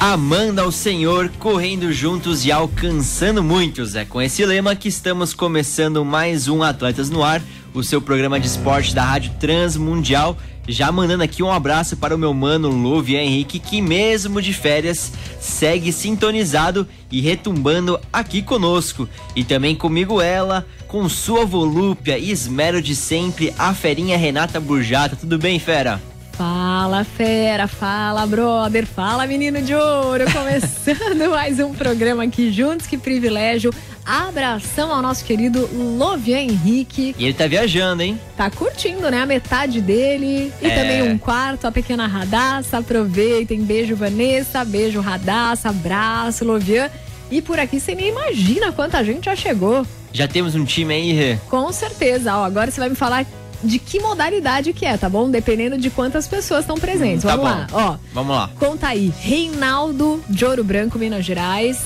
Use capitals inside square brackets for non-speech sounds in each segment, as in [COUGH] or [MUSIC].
Amando ao Senhor, correndo juntos e alcançando muitos. É com esse lema que estamos começando mais um Atletas no Ar, o seu programa de esporte da Rádio Transmundial. Já mandando aqui um abraço para o meu mano Louvian Henrique, que mesmo de férias segue sintonizado e retumbando aqui conosco. E também comigo ela, com sua volúpia e esmero de sempre, a ferinha Renata Burjata. Tudo bem, fera? Fala, fera, fala, brother, fala, menino de ouro. [LAUGHS] Começando mais um programa aqui juntos, que privilégio. Abração ao nosso querido Lovian Henrique. E ele tá viajando, hein? Tá curtindo, né? A metade dele e É. também um quarto, a pequena Radassa. Aproveitem. Beijo, Vanessa. Beijo, Radassa. Abraço, Lovian. E por aqui você nem imagina quanta gente já chegou. Já temos um time aí, Rê? Com certeza. Ó, agora você vai me falar de que modalidade que é, tá bom? Dependendo de quantas pessoas estão presentes. Tá Vamos bom. lá. Ó, Vamos lá. Conta aí, Reinaldo de Ouro Branco, Minas Gerais,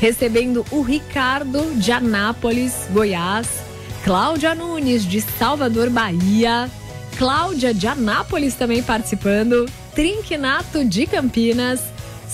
recebendo o Ricardo de Anápolis, Goiás, Cláudia Nunes de Salvador, Bahia, Cláudia de Anápolis também participando, Trinquinato de Campinas,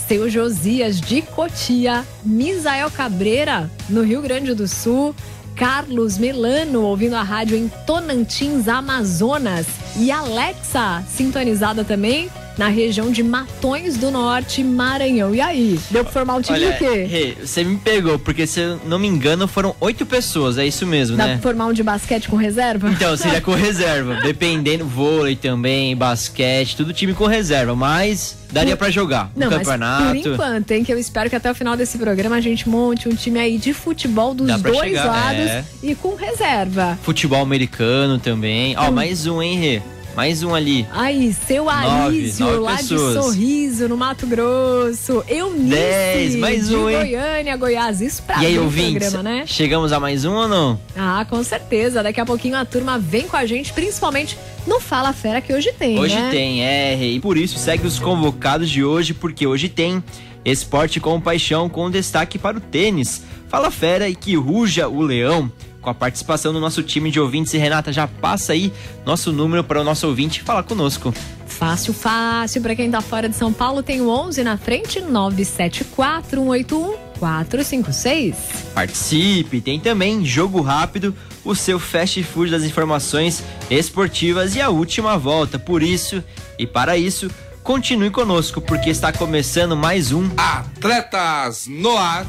seu Josias de Cotia, Misael Cabreira, no Rio Grande do Sul, Carlos Melano, ouvindo a rádio em Tonantins, Amazonas. E Alexa, sintonizada também na região de Matões do Norte, Maranhão. E aí? Deu pra formar um time Olha, do quê? Rê, você me pegou, porque se eu não me engano, foram oito pessoas, é isso mesmo, Dá né? pra formar um de basquete com reserva? Então, seria com reserva. [LAUGHS] Dependendo, vôlei também, basquete, tudo time com reserva. Mas daria pra jogar. Não, no mas campeonato. por enquanto, hein, que eu espero que até o final desse programa a gente monte um time aí de futebol dos Dá dois chegar, lados é. e com reserva. Futebol americano também. Ó, Hum. mais um, hein, Rê? Mais um ali. Aí, seu Nove, Arísio, nove lá pessoas. de Sorriso, no Mato Grosso. Eunice, Dez, mais de um, hein? Goiânia, Goiás. Isso pra e aí, ouvintes? programa, né? Chegamos a mais um ou não? Ah, com certeza. Daqui a pouquinho a turma vem com a gente, principalmente no Fala Fera que hoje tem, Hoje né? tem, é. E por isso segue os convocados de hoje, porque hoje tem esporte com paixão, com destaque para o tênis. Fala fera e que ruja o leão. Com a participação do nosso time de ouvintes. E Renata, já passa aí nosso número para o nosso ouvinte falar conosco. Fácil, fácil. Pra quem tá fora de São Paulo, tem o 11 na frente, 974 181 456. Participe, tem também Jogo Rápido, o seu fast food das informações esportivas e a última volta. Por isso e para isso, continue conosco, porque está começando mais um Atletas no Ar.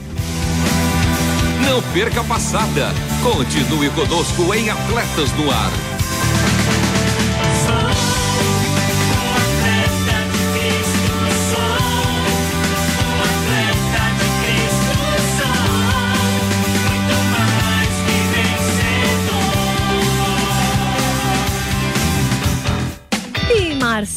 Não perca a passada. Continue conosco em Atletas no Ar.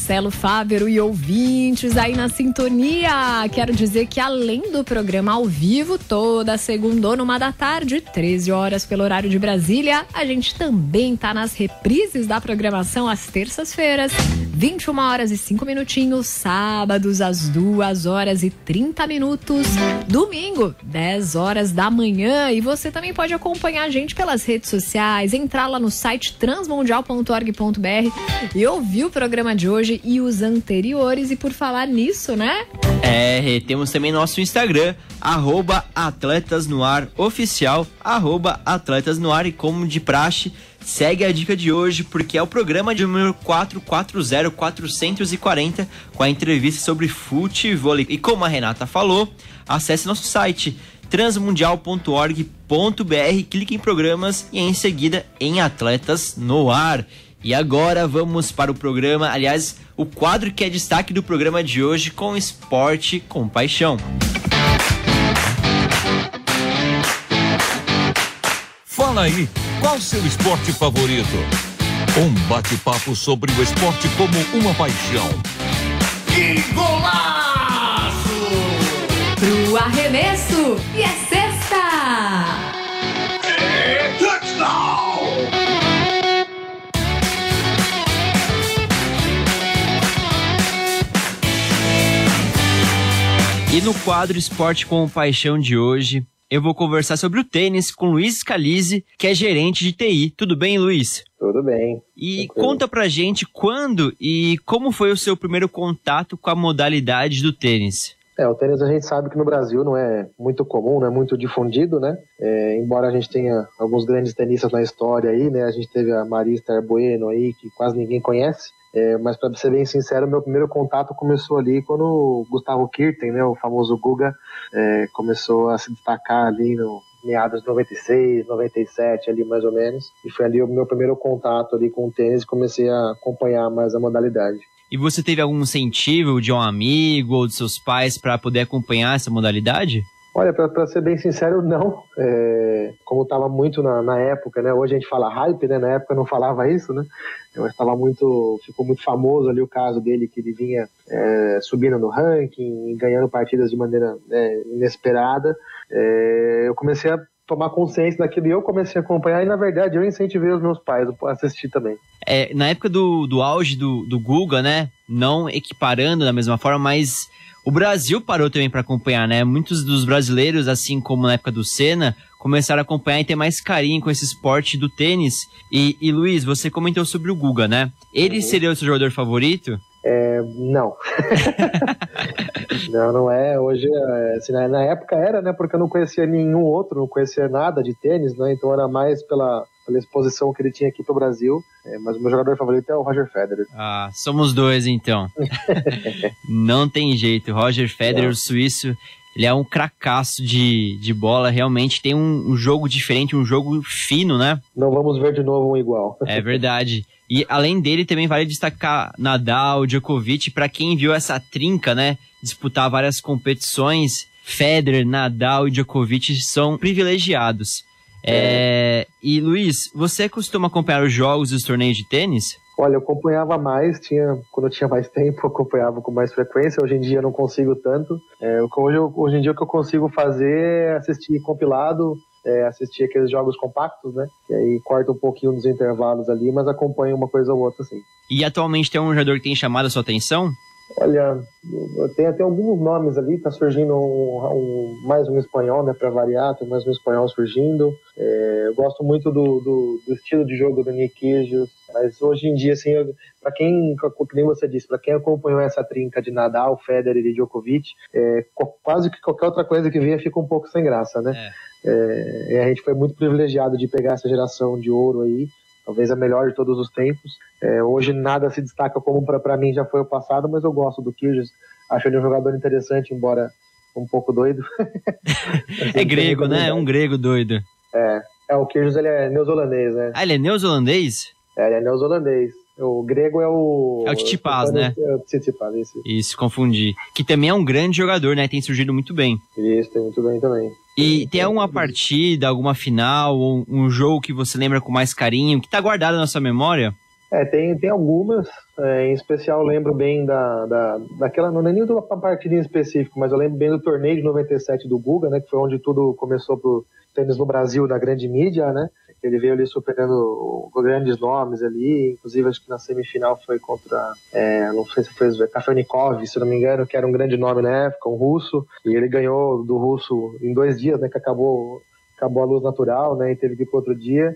Marcelo Fávero e ouvintes aí na sintonia. Quero dizer que além do programa ao vivo, toda segunda numa da tarde, 13 horas pelo horário de Brasília, a gente também tá nas reprises da programação às terças-feiras, 21 horas e 5 minutinhos, sábados às 2 horas e 30 minutos, domingo, 10 horas da manhã. E você também pode acompanhar a gente pelas redes sociais, entrar lá no site transmundial.org.br e ouvir o programa de hoje e os anteriores. E por falar nisso, né? É, temos também nosso Instagram, arroba Atletas no Ar Oficial, arroba Atletas no Ar e como de praxe, segue a dica de hoje, porque é o programa de número 440-440, com a entrevista sobre futebol. E como a Renata falou, acesse nosso site transmundial.org.br, clique em programas e em seguida em Atletas no Ar. E agora vamos para o programa, aliás, o quadro que é destaque do programa de hoje com esporte com paixão. Fala aí, qual seu esporte favorito? Um bate-papo sobre o esporte como uma paixão. Que golaço! pro arremesso e é sexta! E no quadro Esporte com Paixão de hoje, eu vou conversar sobre o tênis com Luiz Scalise, que é gerente de TI. Tudo bem, Luiz? Tudo bem. E Tranquilo. conta pra gente quando e como foi o seu primeiro contato com a modalidade do tênis. É, o tênis a gente sabe que no Brasil não é muito comum, não é muito difundido, né? É, embora a gente tenha alguns grandes tenistas na história aí, né? A gente teve a Marista Bueno aí, que quase ninguém conhece. É, mas para ser bem sincero, meu primeiro contato começou ali quando o Gustavo Kirten, né, o famoso Guga, é, começou a se destacar ali no meados de 96, 97 ali mais ou menos. E foi ali o meu primeiro contato ali com o tênis e comecei a acompanhar mais a modalidade. E você teve algum incentivo de um amigo ou de seus pais para poder acompanhar essa modalidade? Olha, para ser bem sincero, não. É, como estava muito na, na, época, né? Hoje a gente fala hype, né? Na época não falava isso, né? Eu estava muito, ficou muito famoso ali o caso dele que ele vinha é, subindo no ranking, ganhando partidas de maneira é, inesperada. É, eu comecei a tomar consciência daquilo e eu comecei a acompanhar e na verdade eu incentivei os meus pais a assistir também. É, na época do, do auge do, do Guga, né? Não equiparando da mesma forma, mas o Brasil parou também para acompanhar, né? Muitos dos brasileiros, assim como na época do Senna, começaram a acompanhar e ter mais carinho com esse esporte do tênis. E, e Luiz, você comentou sobre o Guga, né? Ele uhum. seria o seu jogador favorito? É, não. [LAUGHS] não, não é. Hoje, é, assim, na época era, né? Porque eu não conhecia nenhum outro, não conhecia nada de tênis, né? Então era mais pela, pela exposição que ele tinha aqui pro Brasil. É, mas o meu jogador favorito é o Roger Federer. Ah, somos dois então. [LAUGHS] não tem jeito. Roger Federer, o suíço, ele é um cracaço de, de bola. Realmente tem um, um jogo diferente, um jogo fino, né? Não vamos ver de novo um igual. [LAUGHS] é verdade. E além dele, também vale destacar Nadal, Djokovic, para quem viu essa trinca, né? Disputar várias competições. Federer, Nadal e Djokovic são privilegiados. É, e Luiz, você costuma acompanhar os jogos e os torneios de tênis? Olha, eu acompanhava mais, tinha, quando eu tinha mais tempo, eu acompanhava com mais frequência. Hoje em dia eu não consigo tanto. É, hoje, hoje em dia o que eu consigo fazer é assistir compilado, é, assistir aqueles jogos compactos, né? Que aí corta um pouquinho nos intervalos ali, mas acompanha uma coisa ou outra, sim. E atualmente tem um jogador que tem chamado a sua atenção? Olha, tem até alguns nomes ali, tá surgindo um, um, mais um espanhol, né, para variar, tem mais um espanhol surgindo. É, eu gosto muito do, do, do, estilo de jogo do Kyrgios, mas hoje em dia, assim, para quem, como você disse, para quem acompanhou essa trinca de Nadal, Federer e Djokovic, é, quase que qualquer outra coisa que venha fica um pouco sem graça, né? É. é a gente foi muito privilegiado de pegar essa geração de ouro aí, talvez a melhor de todos os tempos. É, hoje nada se destaca como para mim já foi o passado, mas eu gosto do Kyrgios. Acho ele um jogador interessante, embora um pouco doido. [LAUGHS] é grego, né? É um grego doido. É, é o Kyrgios ele é neozelandês, né? Ah, ele é neozelandês? É, ele é neozelandês. O grego é o. É o Tsitsipas, né? É o Tsitsipas, isso. Isso, confundi. Que também é um grande jogador, né? Tem surgido muito bem. Isso, tem muito bem também. E tem alguma partida, alguma final, ou um jogo que você lembra com mais carinho, que tá guardado na sua memória? É, tem, tem algumas. É, em especial, eu lembro bem da, da, daquela. Não é nem uma partida em específico, mas eu lembro bem do torneio de 97 do Guga, né? Que foi onde tudo começou pro tênis no Brasil, da grande mídia, né? Ele veio ali superando grandes nomes ali, inclusive acho que na semifinal foi contra, é, não sei se foi Kafelnikov, se não me engano, que era um grande nome na época, um russo, e ele ganhou do russo em dois dias, né, que acabou, acabou a luz natural, né, e teve que ir para outro dia.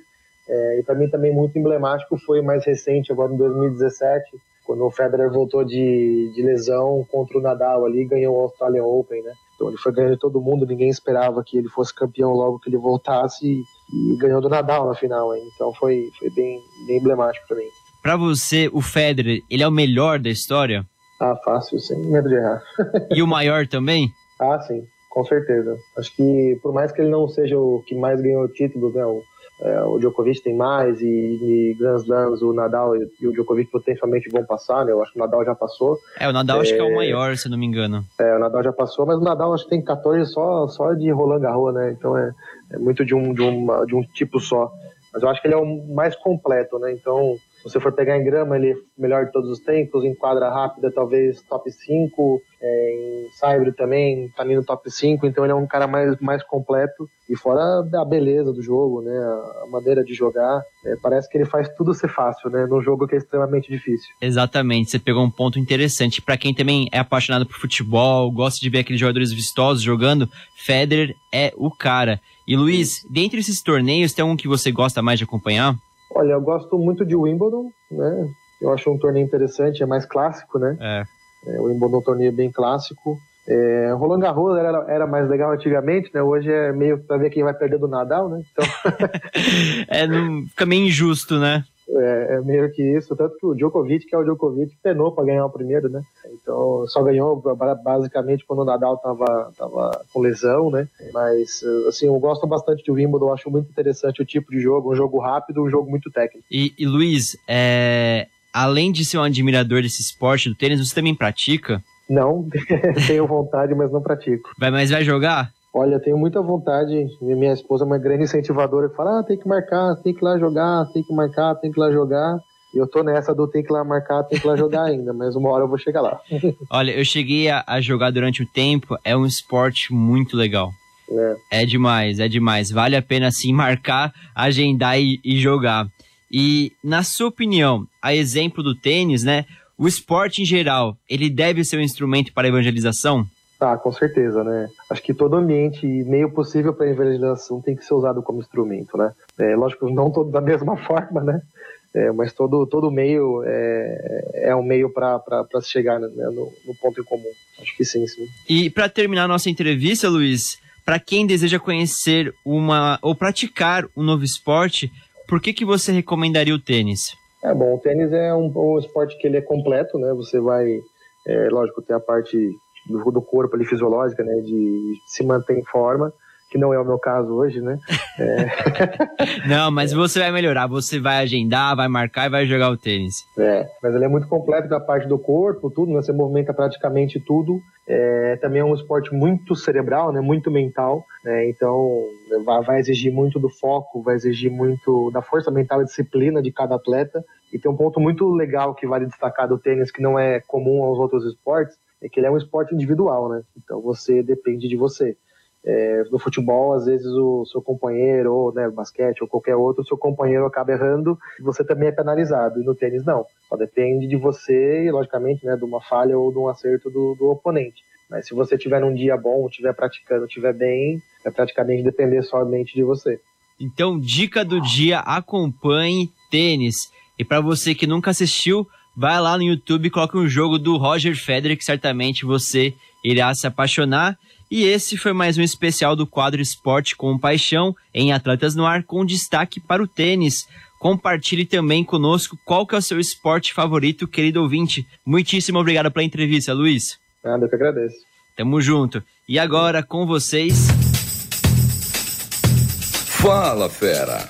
É, e para mim também muito emblemático foi mais recente, agora em 2017, quando o Federer voltou de, de lesão contra o Nadal ali, ganhou o Australian Open, né? Então ele foi ganhando todo mundo, ninguém esperava que ele fosse campeão logo que ele voltasse e, e ganhou do Nadal na final, hein? então foi, foi bem, bem emblemático para mim. Para você, o Federer, ele é o melhor da história? Ah, fácil, sem medo de errar. [LAUGHS] e o maior também? Ah, sim, com certeza. Acho que por mais que ele não seja o que mais ganhou títulos, né, o é, o Djokovic tem mais, e, e Grand Slams, o Nadal e, e, o Djokovic potencialmente vão passar, né? Eu acho que o Nadal já passou. É, o Nadal é, acho que é o é, maior, se não me engano. É, o Nadal já passou, mas o Nadal acho que tem 14 só, só de Roland Garros, né? Então é, é muito de um, de, uma, de um tipo só. Mas eu acho que ele é o mais completo, né? Então, você for pegar em grama, ele é melhor de todos os tempos, em quadra rápida, talvez top 5, é, em Cyber também, tá ali no top 5, então ele é um cara mais, mais completo. E fora a beleza do jogo, né, a maneira de jogar, é, parece que ele faz tudo ser fácil, né, num jogo que é extremamente difícil. Exatamente, você pegou um ponto interessante. para quem também é apaixonado por futebol, gosta de ver aqueles jogadores vistosos jogando, Federer é o cara. E Luiz, dentre esses torneios, tem um que você gosta mais de acompanhar? Olha, eu gosto muito de Wimbledon, né? Eu acho um torneio interessante, é mais clássico, né? É. é o Wimbledon é um torneio bem clássico. É, Roland Garros era, era mais legal antigamente, né? Hoje é meio pra ver quem vai perder do Nadal, né? Então... [LAUGHS] é, não, fica meio injusto, né? É, é, meio que isso, tanto que o Djokovic, que é o Djokovic, penou para ganhar o primeiro, né? Então só ganhou basicamente quando o Nadal tava, tava com lesão, né? Mas assim, eu gosto bastante de Wimbledon, acho muito interessante o tipo de jogo, um jogo rápido, um jogo muito técnico. E, e Luiz, é, além de ser um admirador desse esporte do tênis, você também pratica? Não, [LAUGHS] tenho vontade, mas não pratico. Vai, mas vai jogar? Olha, tenho muita vontade. Minha esposa é uma grande incentivadora que fala: ah, tem que marcar, tem que ir lá jogar, tem que marcar, tem que ir lá jogar. E eu tô nessa do tem que ir lá marcar, tem que ir lá jogar [LAUGHS] ainda, mas uma hora eu vou chegar lá. [LAUGHS] Olha, eu cheguei a, a jogar durante o tempo, é um esporte muito legal. É. é demais, é demais. Vale a pena sim marcar, agendar e, e jogar. E na sua opinião, a exemplo do tênis, né? O esporte em geral, ele deve ser um instrumento para evangelização? Ah, com certeza, né? Acho que todo ambiente meio possível para evangelização tem que ser usado como instrumento, né? É, lógico, [LAUGHS] não todo da mesma forma, né? É, mas todo todo meio é, é um meio para se chegar né, no, no, ponto em comum. Acho que sim, sim. E para terminar a nossa entrevista, Luiz, para quem deseja conhecer uma ou praticar um novo esporte, por que que você recomendaria o tênis? É bom, o tênis é um, um esporte que ele é completo, né? Você vai, é, lógico, ter a parte do, do corpo ali, fisiológica, né, de se manter em forma, que não é o meu caso hoje, né? É... [LAUGHS] não, mas você vai melhorar, você vai agendar, vai marcar e vai jogar o tênis. É, mas ele é muito completo da parte do corpo, tudo, né? Você movimenta praticamente tudo. É, também é um esporte muito cerebral, né? Muito mental, né? Então vai, vai exigir muito do foco, vai exigir muito da força mental e disciplina de cada atleta. E tem um ponto muito legal que vale destacar do tênis que não é comum aos outros esportes, é que ele é um esporte individual, né? Então você depende de você. É, no futebol, às vezes o seu companheiro, ou né, basquete, ou qualquer outro, seu companheiro acaba errando e você também é penalizado. E no tênis, não. Só depende de você e, logicamente, né, de uma falha ou de um acerto do, do oponente. Mas se você tiver um dia bom, estiver praticando, estiver bem, é praticamente depender somente de você. Então, dica do dia: acompanhe tênis. E para você que nunca assistiu, vai lá no YouTube e coloca um jogo do Roger Federer que certamente você irá se apaixonar. E esse foi mais um especial do quadro Esporte com Paixão em Atletas no Ar com destaque para o tênis. Compartilhe também conosco qual que é o seu esporte favorito, querido ouvinte. Muitíssimo obrigado pela entrevista, Luiz. Nada, eu que agradeço. Tamo junto. E agora com vocês. Fala, fera!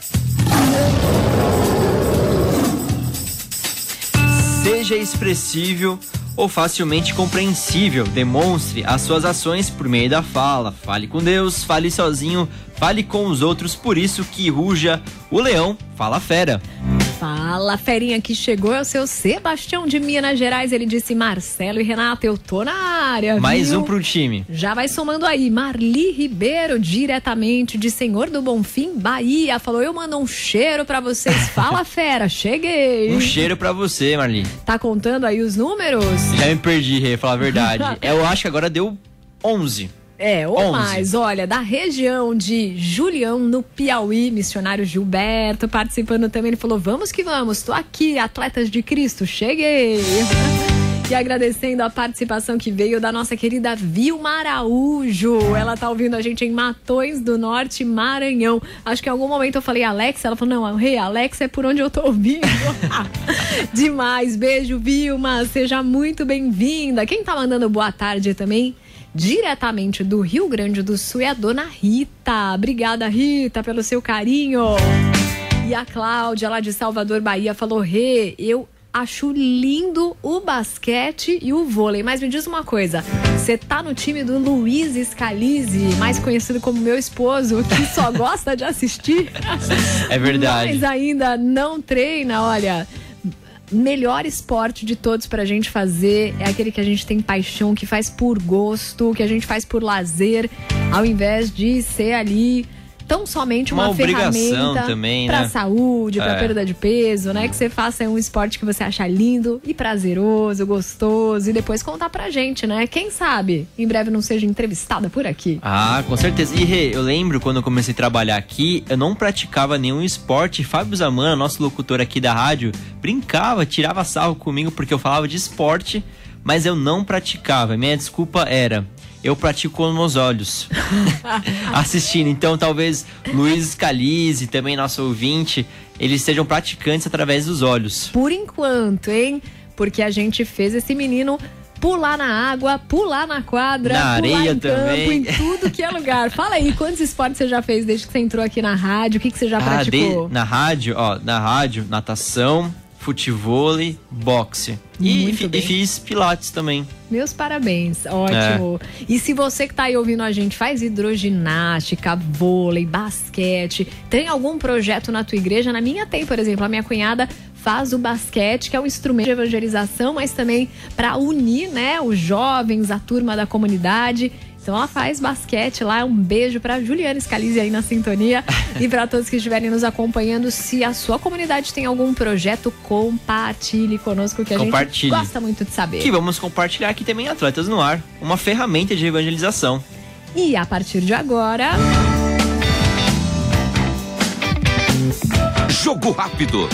Seja expressivo ou facilmente compreensível. Demonstre as suas ações por meio da fala. Fale com Deus, fale sozinho, fale com os outros. Por isso que ruja o leão, fala fera. Fala, ferinha que chegou é o seu Sebastião de Minas Gerais. Ele disse: Marcelo e Renato, eu tô na área. Mais viu? um pro time. Já vai somando aí. Marli Ribeiro, diretamente de Senhor do Bonfim, Bahia. Falou: eu mando um cheiro para vocês. [LAUGHS] Fala, fera, cheguei. Um cheiro para você, Marli. Tá contando aí os números? Já me perdi, Rê, falar a verdade. [LAUGHS] eu acho que agora deu 11. É, ou 11. mais. Olha, da região de Julião, no Piauí, missionário Gilberto participando também. Ele falou: Vamos que vamos, tô aqui, atletas de Cristo, cheguei. E agradecendo a participação que veio da nossa querida Vilma Araújo. Ela tá ouvindo a gente em Matões do Norte, Maranhão. Acho que em algum momento eu falei Alex, ela falou: não, rei, Alex é por onde eu tô ouvindo. [LAUGHS] Demais. Beijo, Vilma. Seja muito bem-vinda. Quem tá mandando boa tarde também? Diretamente do Rio Grande do Sul é a dona Rita. Obrigada, Rita, pelo seu carinho. E a Cláudia, lá de Salvador, Bahia, falou: Rê, eu acho lindo o basquete e o vôlei. Mas me diz uma coisa: você tá no time do Luiz Scalise, mais conhecido como meu esposo, que só [LAUGHS] gosta de assistir? É verdade. Mas ainda não treina, olha. Melhor esporte de todos pra gente fazer é aquele que a gente tem paixão, que faz por gosto, que a gente faz por lazer, ao invés de ser ali tão somente uma, uma ferramenta também, para né? saúde, para é. perda de peso, né? Que você faça um esporte que você acha lindo e prazeroso, gostoso e depois contar pra gente, né? Quem sabe em breve não seja entrevistada por aqui. Ah, com certeza. E Rê, eu lembro quando eu comecei a trabalhar aqui, eu não praticava nenhum esporte. Fábio Zamana, nosso locutor aqui da rádio, brincava, tirava sarro comigo porque eu falava de esporte, mas eu não praticava. Minha desculpa era eu pratico com meus olhos [LAUGHS] assistindo. Então, talvez Luiz Scalise, também nosso ouvinte, eles sejam praticantes através dos olhos. Por enquanto, hein? Porque a gente fez esse menino pular na água, pular na quadra, na areia em também. campo, em tudo que é lugar. Fala aí, quantos esportes você já fez desde que você entrou aqui na rádio? O que, que você já ah, praticou? De, na rádio, ó, na rádio, natação, futevôlei, boxe. E, e, fiz pilates também. Meus parabéns, ótimo. É. E se você que está aí ouvindo a gente faz hidroginástica, vôlei, basquete, tem algum projeto na tua igreja? Na minha tem, por exemplo, a minha cunhada faz o basquete, que é um instrumento de evangelização, mas também para unir, né, os jovens, a turma da comunidade. Então ela faz basquete lá. Um beijo para Juliana Scalise aí na sintonia [LAUGHS] e para todos que estiverem nos acompanhando. Se a sua comunidade tem algum projeto, compartilhe conosco que a gente gosta muito de saber. Que vamos compartilhar aqui também Atletas no Ar, uma ferramenta de evangelização. E a partir de agora. Jogo rápido.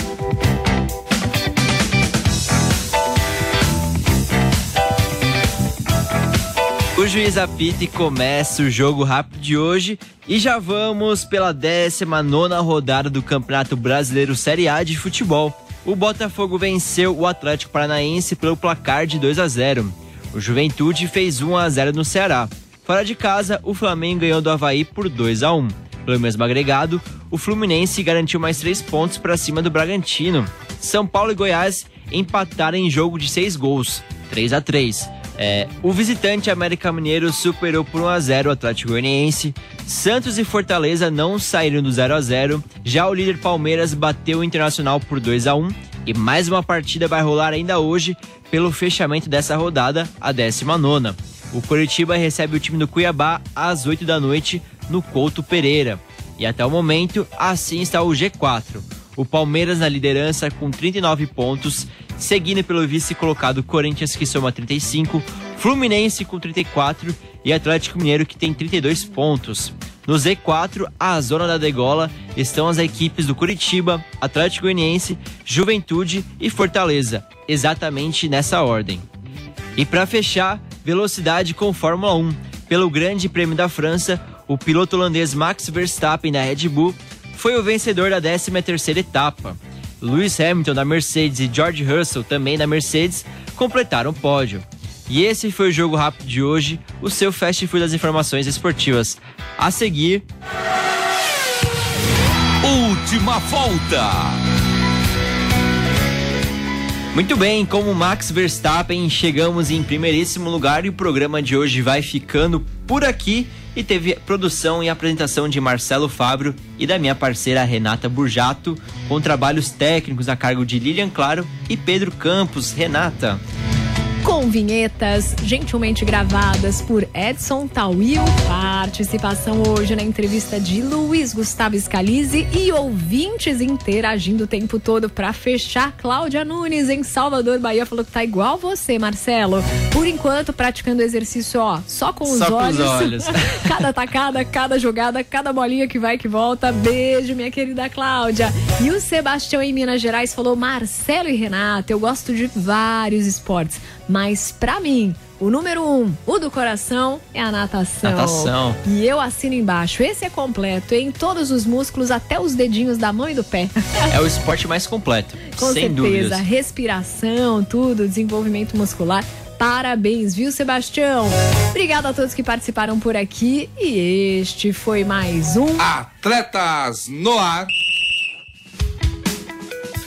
O juiz apita e começa o jogo rápido de hoje e já vamos pela 19 rodada do Campeonato Brasileiro Série A de futebol. O Botafogo venceu o Atlético Paranaense pelo placar de 2 a 0. O Juventude fez 1 a 0 no Ceará. Fora de casa, o Flamengo ganhou do Havaí por 2 a 1. Pelo mesmo agregado, o Fluminense garantiu mais 3 pontos para cima do Bragantino. São Paulo e Goiás empataram em jogo de 6 gols, 3 a 3. É, o visitante América Mineiro superou por 1 a 0 o Atlético Goianiense. Santos e Fortaleza não saíram do 0 a 0. Já o líder Palmeiras bateu o Internacional por 2 a 1 e mais uma partida vai rolar ainda hoje pelo fechamento dessa rodada, a 19 O Coritiba recebe o time do Cuiabá às 8 da noite no Couto Pereira. E até o momento, assim está o G4. O Palmeiras na liderança com 39 pontos seguindo pelo vice colocado Corinthians, que soma 35, Fluminense com 34 e Atlético Mineiro, que tem 32 pontos. No Z4, a zona da degola, estão as equipes do Curitiba, Atlético Goianiense, Juventude e Fortaleza, exatamente nessa ordem. E para fechar, velocidade com Fórmula 1. Pelo Grande Prêmio da França, o piloto holandês Max Verstappen da Red Bull foi o vencedor da 13ª etapa. Lewis Hamilton da Mercedes e George Russell também da Mercedes completaram o pódio. E esse foi o jogo rápido de hoje, o seu fast food das informações esportivas. A seguir. Última volta. Muito bem, como Max Verstappen, chegamos em primeiríssimo lugar e o programa de hoje vai ficando por aqui e teve produção e apresentação de Marcelo Fábio e da minha parceira Renata Burjato, com trabalhos técnicos a cargo de Lilian Claro e Pedro Campos. Renata com vinhetas gentilmente gravadas por Edson Tawil. Participação hoje na entrevista de Luiz Gustavo Scalise e ouvintes interagindo o tempo todo para fechar. Cláudia Nunes em Salvador, Bahia, falou que tá igual você, Marcelo. Por enquanto, praticando exercício, ó, só com os só olhos. Com os olhos. [LAUGHS] cada tacada, cada jogada, cada bolinha que vai que volta. Beijo, minha querida Cláudia. E o Sebastião em Minas Gerais falou: Marcelo e Renata, eu gosto de vários esportes mas para mim, o número um, o do coração, é a natação. Natação. E eu assino embaixo. Esse é completo, em todos os músculos, até os dedinhos da mão e do pé. É o esporte mais completo. [LAUGHS] Com sem certeza. Dúvidas. Respiração, tudo, desenvolvimento muscular. Parabéns, viu, Sebastião? Obrigada a todos que participaram por aqui. E este foi mais um Atletas no Ar.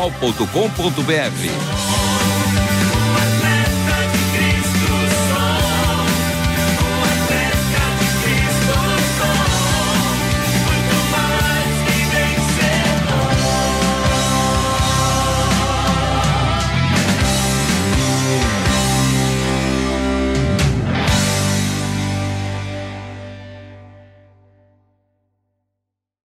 transmundial.com.br.